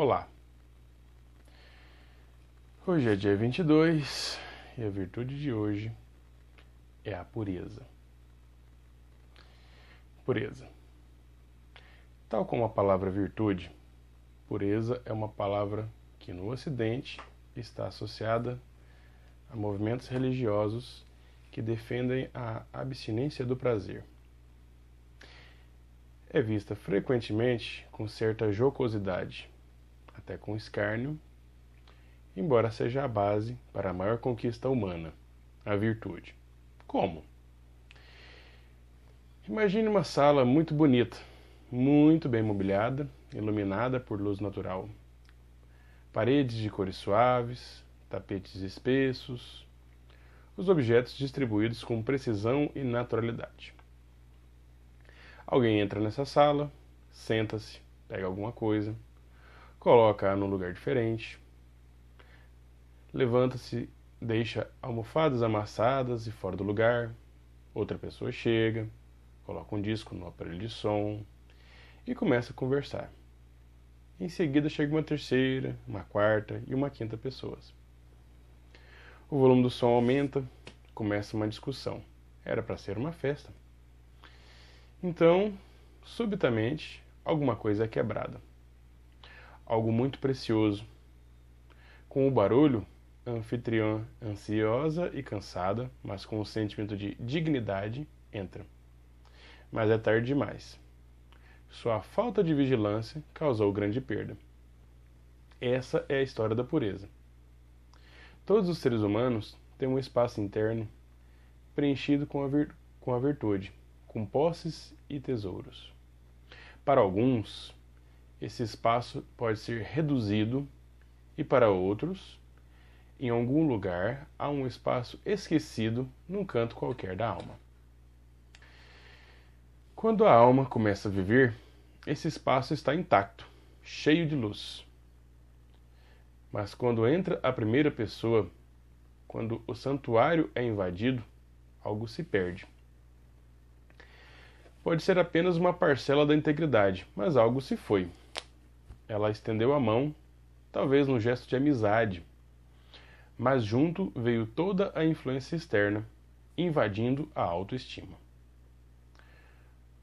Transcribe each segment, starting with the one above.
Olá! Hoje é dia 22 e a virtude de hoje é a pureza. Pureza. Tal como a palavra virtude, pureza é uma palavra que no Ocidente está associada a movimentos religiosos que defendem a abstinência do prazer é vista frequentemente com certa jocosidade, até com escárnio, embora seja a base para a maior conquista humana, a virtude. Como? Imagine uma sala muito bonita, muito bem mobiliada, iluminada por luz natural. Paredes de cores suaves, tapetes espessos, os objetos distribuídos com precisão e naturalidade. Alguém entra nessa sala, senta-se, pega alguma coisa, coloca num lugar diferente, levanta-se, deixa almofadas amassadas e fora do lugar. Outra pessoa chega, coloca um disco no aparelho de som e começa a conversar. Em seguida chega uma terceira, uma quarta e uma quinta pessoas. O volume do som aumenta, começa uma discussão. Era para ser uma festa. Então, subitamente, alguma coisa é quebrada. Algo muito precioso. Com o barulho, a anfitriã, ansiosa e cansada, mas com um sentimento de dignidade, entra. Mas é tarde demais. Sua falta de vigilância causou grande perda. Essa é a história da pureza. Todos os seres humanos têm um espaço interno preenchido com a, vir com a virtude, com posses e tesouros. Para alguns, esse espaço pode ser reduzido e para outros, em algum lugar, há um espaço esquecido num canto qualquer da alma. Quando a alma começa a viver, esse espaço está intacto, cheio de luz. Mas quando entra a primeira pessoa, quando o santuário é invadido, algo se perde pode ser apenas uma parcela da integridade, mas algo se foi. Ela estendeu a mão, talvez num gesto de amizade, mas junto veio toda a influência externa, invadindo a autoestima.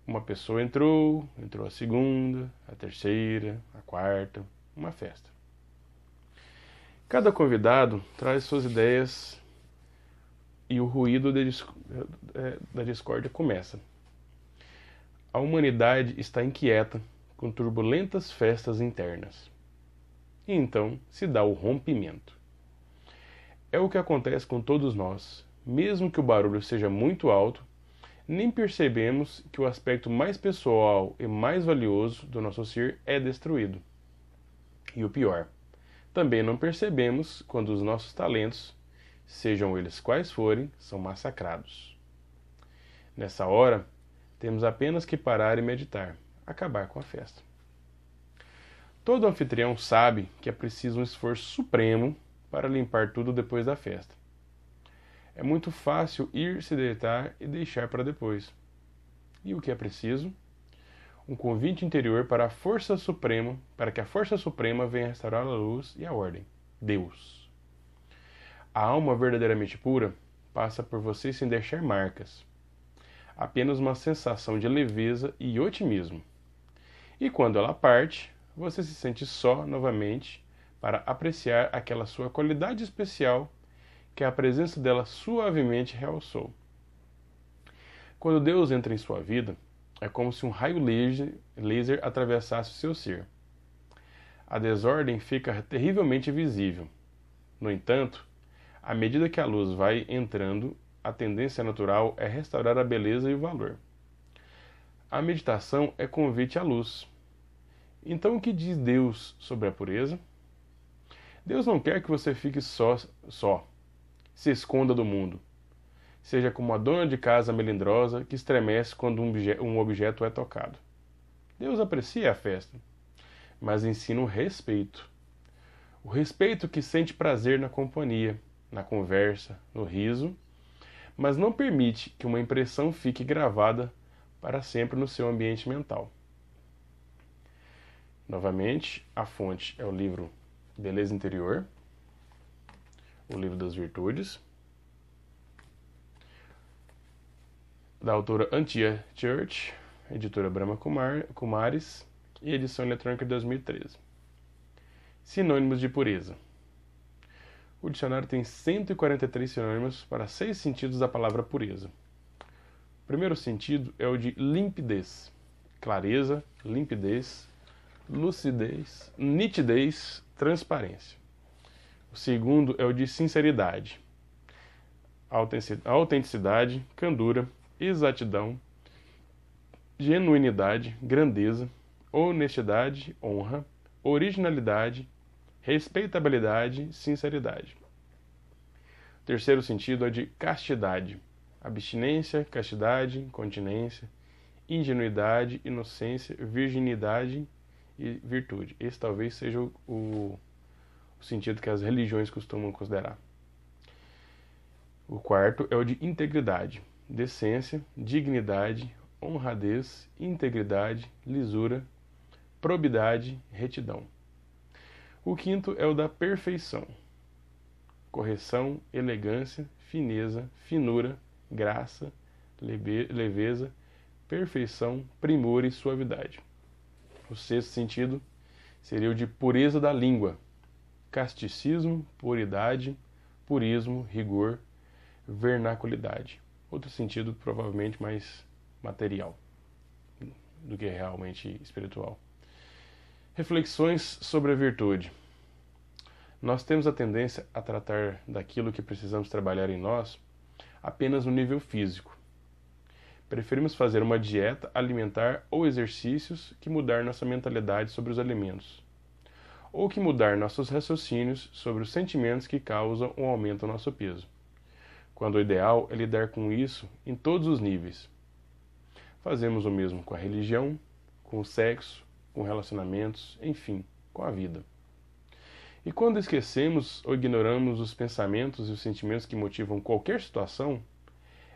Uma pessoa entrou, entrou a segunda, a terceira, a quarta, uma festa. Cada convidado traz suas ideias e o ruído da discórdia começa. A humanidade está inquieta com turbulentas festas internas. E então se dá o rompimento. É o que acontece com todos nós. Mesmo que o barulho seja muito alto, nem percebemos que o aspecto mais pessoal e mais valioso do nosso ser é destruído. E o pior, também não percebemos quando os nossos talentos, sejam eles quais forem, são massacrados. Nessa hora, temos apenas que parar e meditar, acabar com a festa. Todo anfitrião sabe que é preciso um esforço supremo para limpar tudo depois da festa. É muito fácil ir se deitar e deixar para depois. E o que é preciso? Um convite interior para a força suprema, para que a força suprema venha restaurar a luz e a ordem. Deus. A alma verdadeiramente pura passa por você sem deixar marcas apenas uma sensação de leveza e otimismo. E quando ela parte, você se sente só novamente para apreciar aquela sua qualidade especial que a presença dela suavemente realçou. Quando Deus entra em sua vida, é como se um raio laser, atravessasse o seu ser. A desordem fica terrivelmente visível. No entanto, à medida que a luz vai entrando, a tendência natural é restaurar a beleza e o valor. A meditação é convite à luz. Então, o que diz Deus sobre a pureza? Deus não quer que você fique só, só, se esconda do mundo. Seja como a dona de casa melindrosa que estremece quando um, obje um objeto é tocado. Deus aprecia a festa, mas ensina o respeito. O respeito que sente prazer na companhia, na conversa, no riso mas não permite que uma impressão fique gravada para sempre no seu ambiente mental. Novamente, a fonte é o livro Beleza Interior, o livro das virtudes, da autora Antia Church, editora Brahma Kumar, Kumares e edição eletrônica de 2013. Sinônimos de pureza. O dicionário tem 143 sinônimos para seis sentidos da palavra pureza. O primeiro sentido é o de limpidez, clareza, limpidez, lucidez, nitidez, transparência. O segundo é o de sinceridade, autenticidade, candura, exatidão, genuinidade, grandeza, honestidade, honra, originalidade, respeitabilidade, sinceridade. O terceiro sentido é de castidade, abstinência, castidade, continência, ingenuidade, inocência, virginidade e virtude. Esse talvez seja o, o, sentido que as religiões costumam considerar. O quarto é o de integridade, decência, dignidade, honradez, integridade, lisura, probidade, retidão. O quinto é o da perfeição, correção, elegância, fineza, finura, graça, leveza, perfeição, primor e suavidade. O sexto sentido seria o de pureza da língua, casticismo, puridade, purismo, rigor, vernaculidade. Outro sentido provavelmente mais material do que realmente espiritual. Reflexões sobre a virtude. Nós temos a tendência a tratar daquilo que precisamos trabalhar em nós apenas no nível físico. Preferimos fazer uma dieta alimentar ou exercícios que mudar nossa mentalidade sobre os alimentos, ou que mudar nossos raciocínios sobre os sentimentos que causam aumento do nosso peso, quando o ideal é lidar com isso em todos os níveis. Fazemos o mesmo com a religião, com o sexo, com relacionamentos, enfim, com a vida. E quando esquecemos ou ignoramos os pensamentos e os sentimentos que motivam qualquer situação,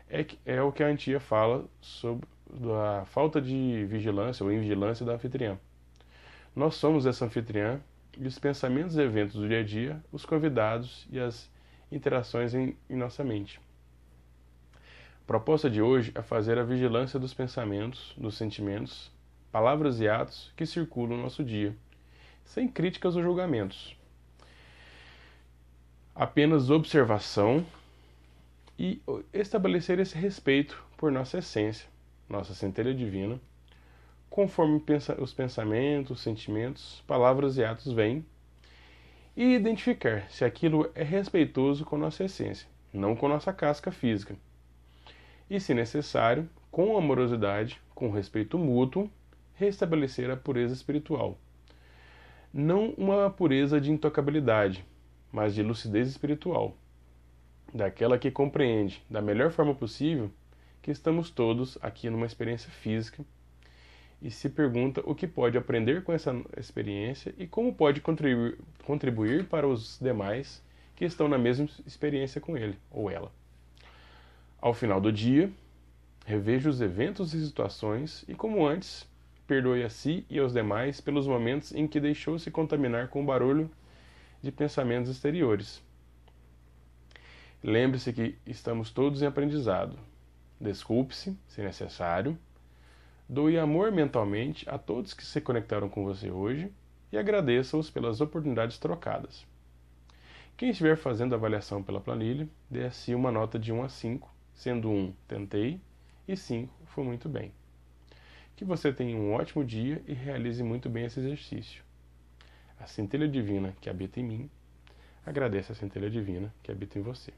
é, é o que a Antia fala sobre a falta de vigilância ou invigilância da anfitriã. Nós somos essa anfitriã e os pensamentos e eventos do dia a dia, os convidados e as interações em, em nossa mente. A proposta de hoje é fazer a vigilância dos pensamentos, dos sentimentos, palavras e atos que circulam no nosso dia, sem críticas ou julgamentos apenas observação e estabelecer esse respeito por nossa essência, nossa centelha divina, conforme os pensamentos, sentimentos, palavras e atos vêm, e identificar se aquilo é respeitoso com nossa essência, não com nossa casca física. E, se necessário, com amorosidade, com respeito mútuo, restabelecer a pureza espiritual. Não uma pureza de intocabilidade, mas de lucidez espiritual, daquela que compreende da melhor forma possível que estamos todos aqui numa experiência física e se pergunta o que pode aprender com essa experiência e como pode contribuir, contribuir para os demais que estão na mesma experiência com ele ou ela. Ao final do dia, reveja os eventos e situações e, como antes, perdoe a si e aos demais pelos momentos em que deixou se contaminar com o barulho de pensamentos exteriores. Lembre-se que estamos todos em aprendizado. Desculpe-se, se necessário. Doe amor mentalmente a todos que se conectaram com você hoje e agradeça-os pelas oportunidades trocadas. Quem estiver fazendo a avaliação pela planilha, dê si uma nota de 1 a 5, sendo 1 tentei e 5 foi muito bem. Que você tenha um ótimo dia e realize muito bem esse exercício a centelha divina que habita em mim agradece a centelha divina que habita em você.